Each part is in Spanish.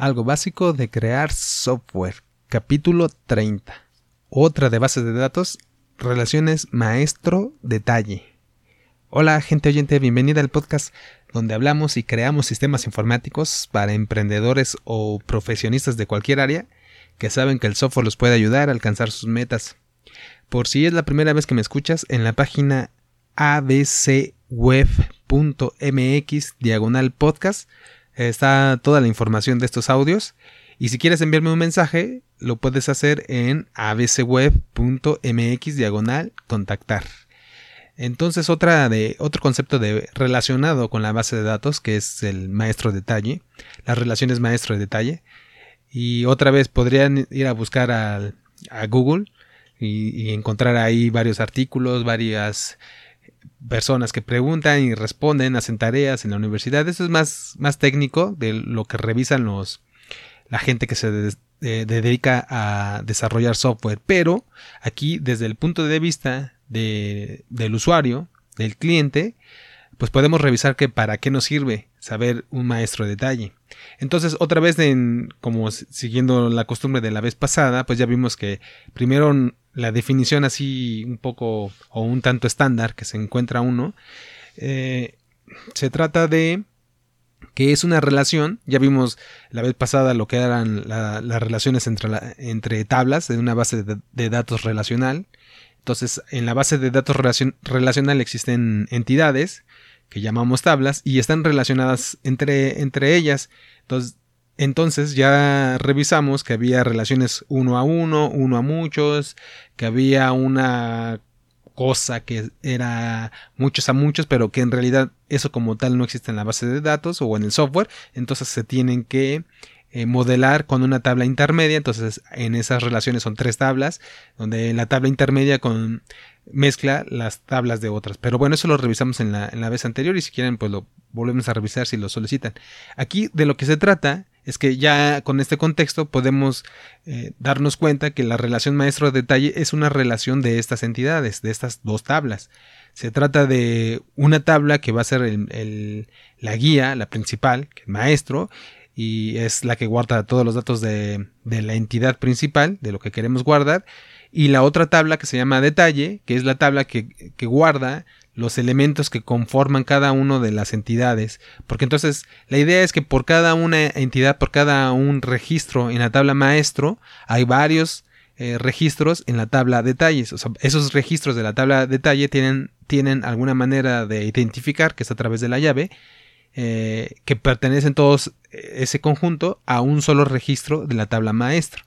Algo básico de crear software. Capítulo 30. Otra de bases de datos. Relaciones maestro-detalle. Hola gente oyente, bienvenida al podcast donde hablamos y creamos sistemas informáticos para emprendedores o profesionistas de cualquier área que saben que el software los puede ayudar a alcanzar sus metas. Por si es la primera vez que me escuchas, en la página abcweb.mx diagonal podcast está toda la información de estos audios. Y si quieres enviarme un mensaje, lo puedes hacer en abcweb.mx diagonal contactar. Entonces, otra de, otro concepto de, relacionado con la base de datos, que es el maestro detalle, las relaciones maestro de detalle. Y otra vez podrían ir a buscar a, Google y, y, encontrar ahí varios artículos, varias personas que preguntan y responden, hacen tareas en la universidad. Eso es más, más técnico de lo que revisan los, la gente que se dedica a desarrollar software. Pero aquí, desde el punto de vista de, del usuario, del cliente, pues podemos revisar que para qué nos sirve saber un maestro de detalle. Entonces, otra vez, en, como siguiendo la costumbre de la vez pasada, pues ya vimos que primero la definición así un poco o un tanto estándar que se encuentra uno, eh, se trata de que es una relación, ya vimos la vez pasada lo que eran las relaciones entre, entre tablas de una base de, datos relacional. Entonces, en la base de datos relacional existen entidades que llamamos tablas y están relacionadas entre, entre ellas. Entonces, entonces ya revisamos que había relaciones uno a uno, uno a muchos, que había una cosa que era muchos a muchos, pero que en realidad eso como tal no existe en la base de datos o en el software, entonces se tienen que eh, modelar con una tabla intermedia, entonces en esas relaciones son tres tablas, donde la tabla intermedia con mezcla las tablas de otras. Pero bueno, eso lo revisamos en la, en la vez anterior y si quieren pues lo volvemos a revisar si lo solicitan. Aquí de lo que se trata es que ya con este contexto podemos eh, darnos cuenta que la relación maestro-detalle es una relación de estas entidades, de estas dos tablas. Se trata de una tabla que va a ser el, la guía, la principal, que es maestro, y es la que guarda todos los datos de, de la entidad principal, de lo que queremos guardar, y la otra tabla que se llama detalle, que es la tabla que, que guarda los elementos que conforman cada una de las entidades. Porque entonces la idea es que por cada una entidad, por cada un registro en la tabla maestro, hay varios eh, registros en la tabla detalles. Esos registros de la tabla detalle tienen, tienen alguna manera de identificar, que es a través de la llave, eh, que pertenecen todos eh, ese conjunto a un solo registro de la tabla maestro.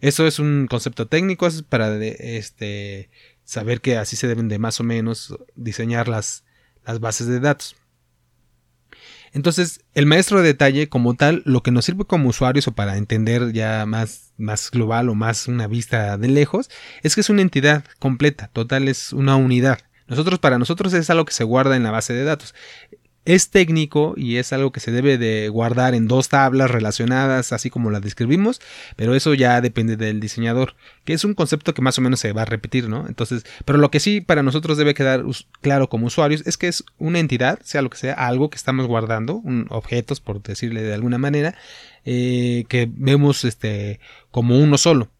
Eso es un concepto técnico, es para este, saber que así se deben de más o menos diseñar las, las bases de datos. Entonces, el maestro de detalle como tal, lo que nos sirve como usuarios o para entender ya más, más global o más una vista de lejos, es que es una entidad completa, total es una unidad. Nosotros, para nosotros es algo que se guarda en la base de datos es técnico y es algo que se debe de guardar en dos tablas relacionadas así como las describimos, pero eso ya depende del diseñador, que es un concepto que más o menos se va a repetir, ¿no? Entonces, pero lo que sí para nosotros debe quedar claro como usuarios es que es una entidad, sea lo que sea, algo que estamos guardando, objetos por decirle de alguna manera, eh, que vemos este como uno solo.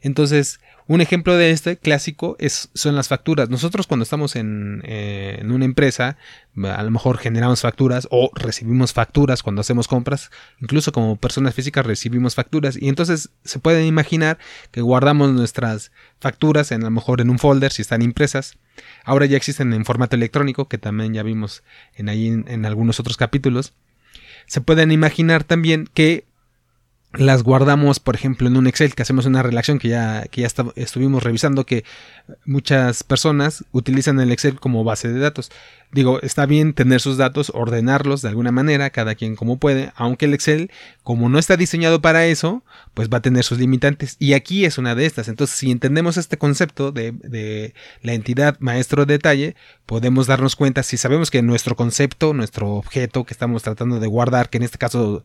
Entonces, un ejemplo de este clásico es, son las facturas. Nosotros cuando estamos en, eh, en, una empresa, a lo mejor generamos facturas o recibimos facturas cuando hacemos compras. Incluso como personas físicas recibimos facturas. Y entonces se pueden imaginar que guardamos nuestras facturas en a lo mejor en un folder si están impresas. Ahora ya existen en formato electrónico, que también ya vimos en en algunos otros capítulos. Se pueden imaginar también que las guardamos, por ejemplo, en un Excel, que hacemos una relación que ya, que ya estuvimos revisando, que muchas personas utilizan el Excel como base de datos. Digo, está bien tener sus datos, ordenarlos de alguna manera, cada quien como puede, aunque el Excel, como no está diseñado para eso, pues va a tener sus limitantes. Y aquí es una de estas. Entonces, si entendemos este concepto de, de la entidad maestro de detalle, podemos darnos cuenta si sabemos que nuestro concepto, nuestro objeto que estamos tratando de guardar, que en este caso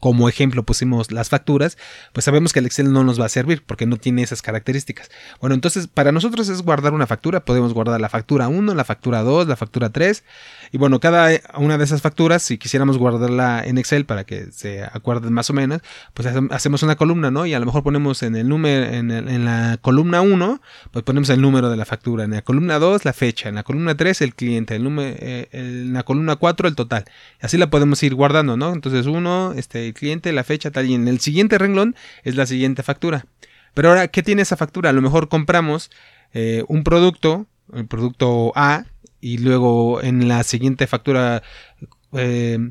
como ejemplo pusimos las facturas, pues sabemos que el Excel no nos va a servir porque no tiene esas características. Bueno, entonces para nosotros es guardar una factura, podemos guardar la factura 1, la factura 2, la factura 3 y bueno, cada una de esas facturas, si quisiéramos guardarla en Excel para que se acuerden más o menos, pues hacemos una columna, ¿no? Y a lo mejor ponemos en el número, en, en la columna 1, pues ponemos el número de la factura, en la columna 2 la fecha, en la columna 3 el cliente, eh, en la columna 4 el total. Así la podemos ir guardando, ¿no? Entonces uno, este, el cliente, la fecha, tal, y en el siguiente renglón es la siguiente factura. Pero ahora, ¿qué tiene esa factura? A lo mejor compramos eh, un producto, el producto A, y luego en la siguiente factura eh,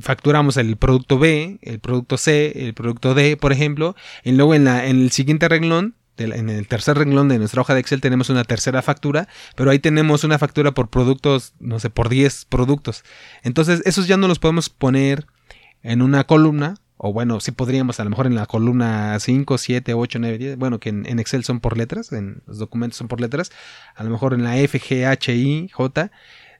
facturamos el producto B, el producto C, el producto D, por ejemplo, y luego en, la, en el siguiente renglón, en el tercer renglón de nuestra hoja de Excel tenemos una tercera factura, pero ahí tenemos una factura por productos, no sé, por 10 productos. Entonces, esos ya no los podemos poner en una columna, o bueno, sí podríamos a lo mejor en la columna 5, 7, 8, 9, 10, bueno, que en, Excel son por letras, en los documentos son por letras, a lo mejor en la F, G, H, I, J,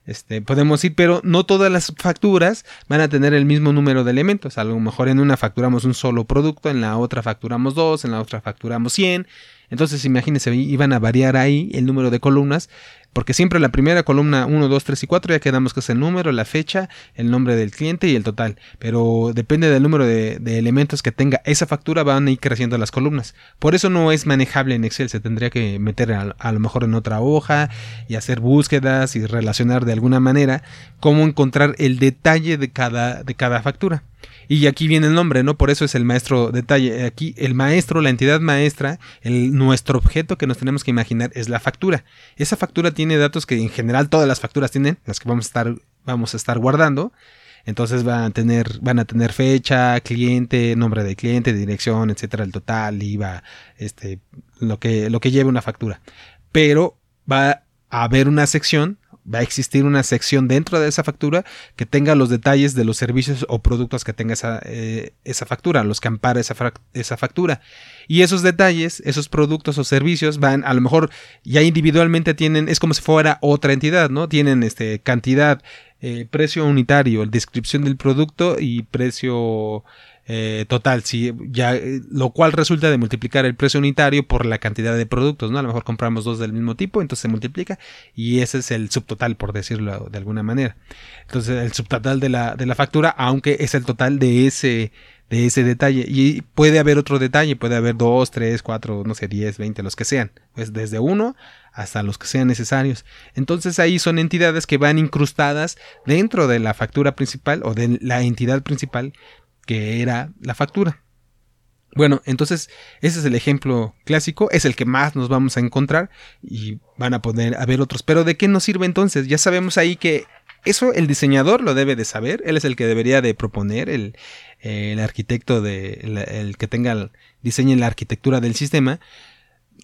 este, podemos ir, pero no todas las facturas van a tener el mismo número de elementos. A lo mejor en una facturamos un solo producto, en la otra facturamos dos, en la otra facturamos 100. Entonces, imagínense, iban a variar ahí el número de columnas porque siempre la primera columna 1, 2, 3 y 4 ya quedamos que es el número, la fecha, el nombre del cliente y el total. Pero depende del número de, elementos que tenga esa factura van a ir creciendo las columnas. Por eso no es manejable en Excel, se tendría que meter a, lo mejor en otra hoja y hacer búsquedas y relacionar de alguna manera cómo encontrar el detalle de cada, de cada factura. Y aquí viene el nombre, ¿no? Por eso es el maestro detalle. Aquí el maestro, la entidad maestra, el, nuestro objeto que nos tenemos que imaginar es la factura. Esa factura tiene datos que en general todas las facturas tienen, las que vamos a estar, vamos a estar guardando. Entonces van a tener, van a tener fecha, cliente, nombre de cliente, dirección, etcétera, el total, IVA, este, lo que, lo que lleve una factura. Pero va a haber una sección va a existir una sección dentro de esa factura que tenga los detalles de los servicios o productos que tenga esa, eh, esa factura, los que ampara esa, esa, factura. Y esos detalles, esos productos o servicios van, a lo mejor ya individualmente tienen, es como si fuera otra entidad, ¿no? Tienen este, cantidad, eh, precio unitario, descripción del producto y precio eh, total, si ya, eh, lo cual resulta de multiplicar el precio unitario por la cantidad de productos, ¿no? A lo mejor compramos dos del mismo tipo, entonces se multiplica y ese es el subtotal, por decirlo de alguna manera. Entonces, el subtotal de la, de la factura, aunque es el total de ese, de ese detalle. Y puede haber otro detalle, puede haber dos, tres, cuatro, no sé, diez, veinte, los que sean. Pues desde uno hasta los que sean necesarios. Entonces ahí son entidades que van incrustadas dentro de la factura principal o de la entidad principal que era la factura. Bueno, entonces ese es el ejemplo clásico, es el que más nos vamos a encontrar y van a poder haber otros. Pero ¿de qué nos sirve entonces? Ya sabemos ahí que eso el diseñador lo debe de saber, él es el que debería de proponer, el, arquitecto de, el, que tenga, diseñe la arquitectura del sistema.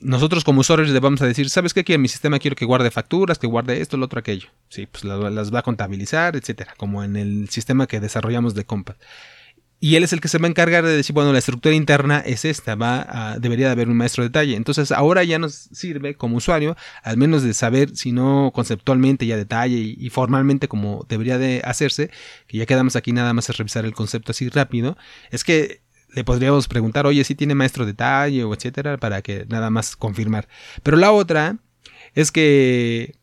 Nosotros como usuarios le vamos a decir, ¿sabes qué? En mi sistema quiero que guarde facturas, que guarde esto, lo otro, aquello. Sí, pues las, las va a contabilizar, etcétera, como en el sistema que desarrollamos de Compass. Y él es el que se va a encargar de decir, bueno, la estructura interna es esta, va debería de haber un maestro de detalle. Entonces ahora ya nos sirve como usuario, al menos de saber, si no conceptualmente ya detalle y, formalmente como debería de hacerse, que ya quedamos aquí nada más a revisar el concepto así rápido, es que le podríamos preguntar, oye, si tiene maestro de detalle o etcétera, para que nada más confirmar. Pero la otra es que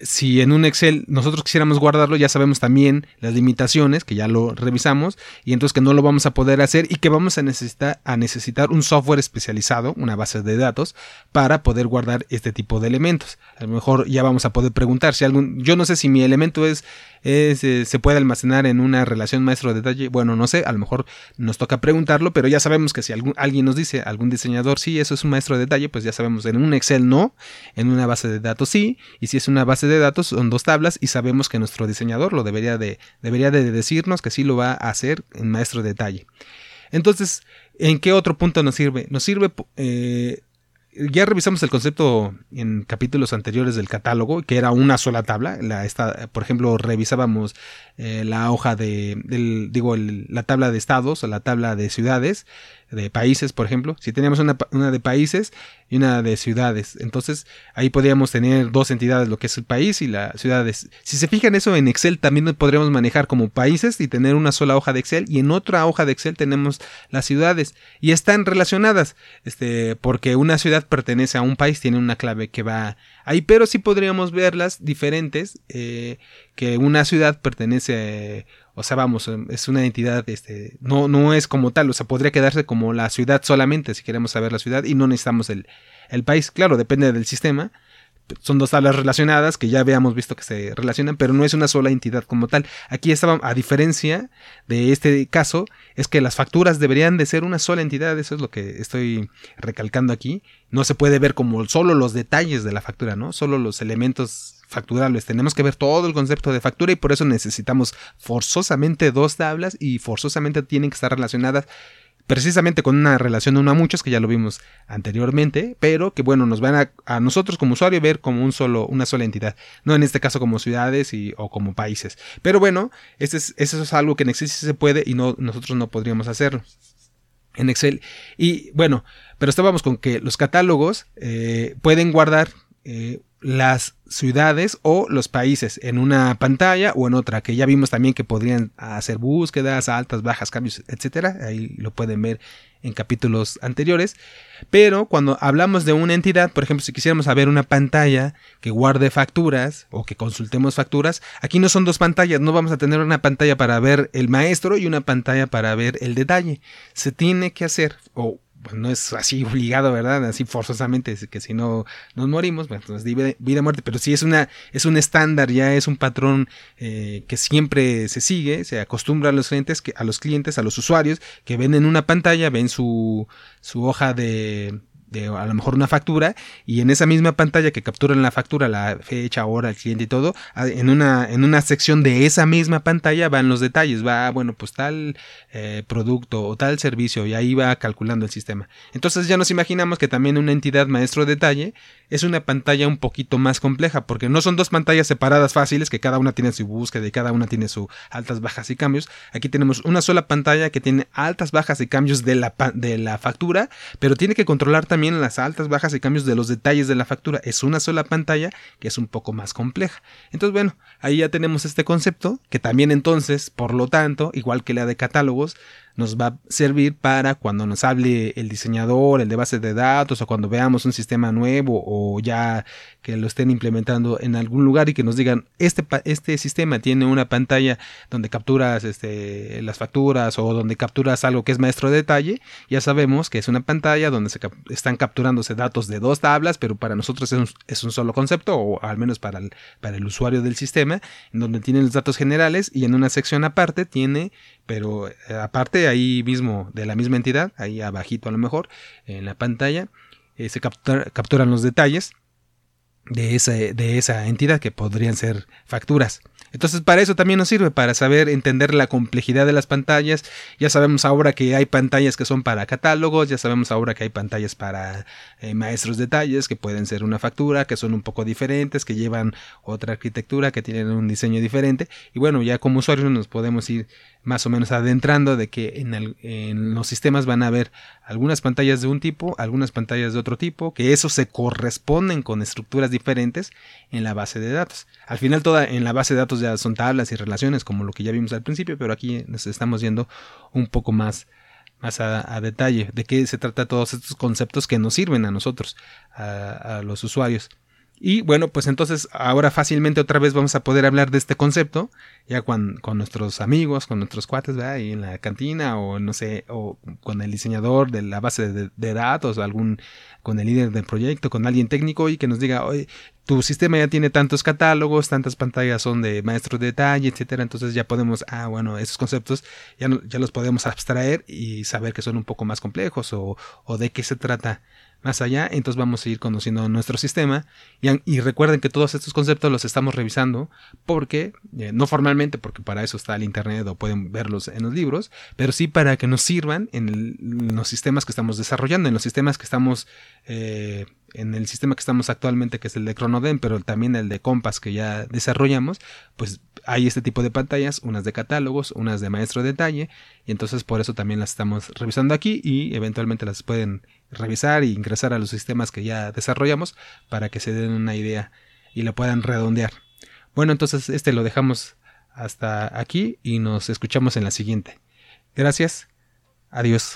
si en un Excel nosotros quisiéramos guardarlo, ya sabemos también las limitaciones, que ya lo revisamos, y entonces que no lo vamos a poder hacer y que vamos a necesitar, a necesitar un software especializado, una base de datos, para poder guardar este tipo de elementos. A lo mejor ya vamos a poder preguntar si algún, yo no sé si mi elemento es eh, se puede almacenar en una relación maestro de detalle. Bueno, no sé, a lo mejor nos toca preguntarlo, pero ya sabemos que si algún, alguien nos dice, algún diseñador, sí, eso es un maestro de detalle, pues ya sabemos, en un Excel no, en una base de datos sí, y si es una base de datos son dos tablas y sabemos que nuestro diseñador lo debería de, debería de decirnos que sí lo va a hacer en maestro de detalle. Entonces, ¿en qué otro punto nos sirve? Nos sirve eh, ya revisamos el concepto en capítulos anteriores del catálogo, que era una sola tabla. La, esta, por ejemplo, revisábamos eh, la hoja de, digo, la tabla de estados o la tabla de ciudades, de países, por ejemplo. Si teníamos una, una, de países y una de ciudades. Entonces ahí podríamos tener dos entidades, lo que es el país y las ciudades. Si se fijan eso en Excel también podríamos manejar como países y tener una sola hoja de Excel y en otra hoja de Excel tenemos las ciudades y están relacionadas. Este, porque una ciudad pertenece a un país, tiene una clave que va ahí, pero sí podríamos verlas diferentes, eh, que una ciudad pertenece o sea, vamos, em, es una entidad, este, no, no es como tal, o sea, podría quedarse como la ciudad solamente si queremos saber la ciudad y no necesitamos el, el país. Claro, depende del sistema. Son dos tablas relacionadas que ya habíamos visto que se relacionan, pero no es una sola entidad como tal. Aquí estaba, a diferencia de este caso, es que las facturas deberían de ser una sola entidad. Eso es lo que estoy recalcando aquí. No se puede ver como solo los detalles de la factura, ¿no? Solo los elementos facturables. Tenemos que ver todo el concepto de factura y por eso necesitamos forzosamente dos tablas y forzosamente tienen que estar relacionadas precisamente con una relación uno a muchos que ya lo vimos anteriormente, pero que bueno, nos van a, nosotros como usuario ver como un solo, una sola entidad, no en este caso como ciudades y, o como países. Pero bueno, este es, eso es algo que en Excel sí se puede y no, nosotros no podríamos hacerlo en Excel. Y bueno, pero estábamos con que los catálogos eh, pueden guardar eh, las ciudades o los países en una pantalla o en otra, que ya vimos también que podrían hacer búsquedas, altas, bajas, cambios, etcétera. Ahí lo pueden ver en capítulos anteriores. Pero cuando hablamos de una entidad, por ejemplo, si quisiéramos saber una pantalla que guarde facturas o que consultemos facturas, aquí no son dos pantallas, no vamos a tener una pantalla para ver el maestro y una pantalla para ver el detalle. Se tiene que hacer, o pues no es así obligado, ¿verdad? Así forzosamente, que si no nos morimos, pues vida, vida muerte, pero sí es una, es un estándar, ya es un patrón eh, que siempre se sigue, se acostumbra a los clientes, que, a los clientes, a los usuarios, que ven en una pantalla, ven su, su hoja de, a lo mejor una factura y en esa misma pantalla que capturan la factura, la fecha, hora, el cliente y todo, en una, en una sección de esa misma pantalla van los detalles, va, bueno, pues tal eh, producto o tal servicio y ahí va calculando el sistema. Entonces ya nos imaginamos que también una entidad maestro detalle es una pantalla un poquito más compleja porque no son dos pantallas separadas fáciles que cada una tiene su búsqueda y cada una tiene sus altas, bajas y cambios. Aquí tenemos una sola pantalla que tiene altas, bajas y cambios de la, de la factura, pero tiene que controlar también las altas, bajas y cambios de los detalles de la factura. Es una sola pantalla que es un poco más compleja. Entonces, bueno, ahí ya tenemos este concepto que también entonces, por lo tanto, igual que la de catálogos, nos va a servir para cuando nos hable el diseñador, el de base de datos o cuando veamos un sistema nuevo o ya que lo estén implementando en algún lugar y que nos digan este, este sistema tiene una pantalla donde capturas este, las facturas o donde capturas algo que es maestro de detalle, ya sabemos que es una pantalla donde se están capturándose datos de dos tablas, pero para nosotros es un, es un solo concepto o al menos para el, para el usuario del sistema, en donde tiene los datos generales y en una sección aparte tiene pero eh, ahí mismo de la misma entidad, ahí abajito a lo mejor, en la pantalla, eh, se capturan los detalles de esa, de esa entidad que podrían ser facturas. Entonces para eso también nos sirve, para saber entender la complejidad de las pantallas. Ya sabemos ahora que hay pantallas que son para catálogos, ya sabemos ahora que hay pantallas para eh, maestros detalles, que pueden ser una factura, que son un poco diferentes, que llevan otra arquitectura, que tienen un diseño diferente. Y bueno, ya como usuarios nos podemos ir más o menos adentrando de que en, en, los sistemas van a haber algunas pantallas de un tipo, algunas pantallas de otro tipo, que eso se corresponden con estructuras diferentes en la base de datos. Al final toda en la base de datos ya son tablas y relaciones como lo que ya vimos al principio, pero aquí nos estamos yendo un poco más más a, detalle de qué se trata todos estos conceptos que nos sirven a nosotros, a los usuarios. Y bueno, pues entonces ahora fácilmente otra vez vamos a poder hablar de este concepto, ya con, con nuestros amigos, con nuestros cuates, ¿verdad? Ahí en la cantina o no sé, o con el diseñador de la base de, datos, o algún, con el líder del proyecto, con alguien técnico y que nos diga, oye, tu sistema ya tiene tantos catálogos, tantas pantallas son de maestro de detalle, etcétera. Entonces ya podemos, ah, bueno, esos conceptos ya, ya los podemos abstraer y saber que son un poco más complejos o, o de qué se trata más allá, entonces vamos a ir conociendo nuestro sistema. Y, recuerden que todos estos conceptos los estamos revisando porque, eh, no formalmente, porque para eso está el Internet o pueden verlos en los libros, pero sí para que nos sirvan en, los sistemas que estamos desarrollando, en los sistemas que estamos, eh, en el sistema que estamos actualmente, que es el de Chronodem, pero también el de Compass que ya desarrollamos, pues hay este tipo de pantallas, unas de catálogos, unas de maestro de detalle, y entonces por eso también las estamos revisando aquí y eventualmente las pueden revisar e ingresar a los sistemas que ya desarrollamos para que se den una idea y la puedan redondear. Bueno, entonces este lo dejamos hasta aquí y nos escuchamos en la siguiente. Gracias. Adiós.